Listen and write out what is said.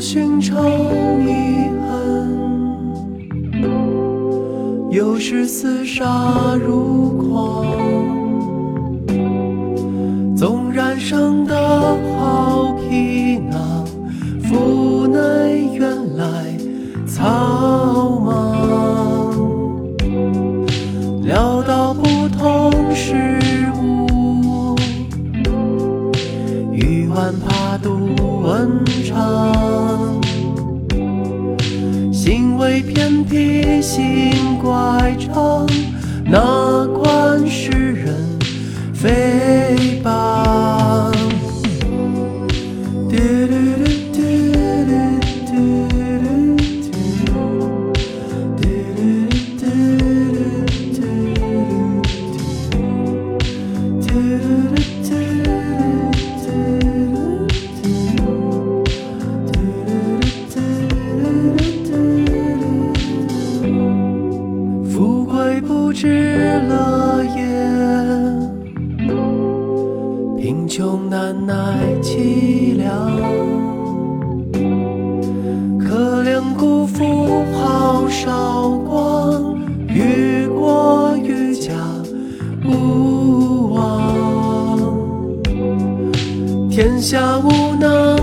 寻仇遗恨，有时厮杀如狂。纵然生得好皮囊，腹内原来草莽。料到不同事物，欲挽怕度文昌。偏僻心乖张，贵不知乐也，贫穷难耐凄凉。可怜辜负好韶光，于国于家无望。天下无能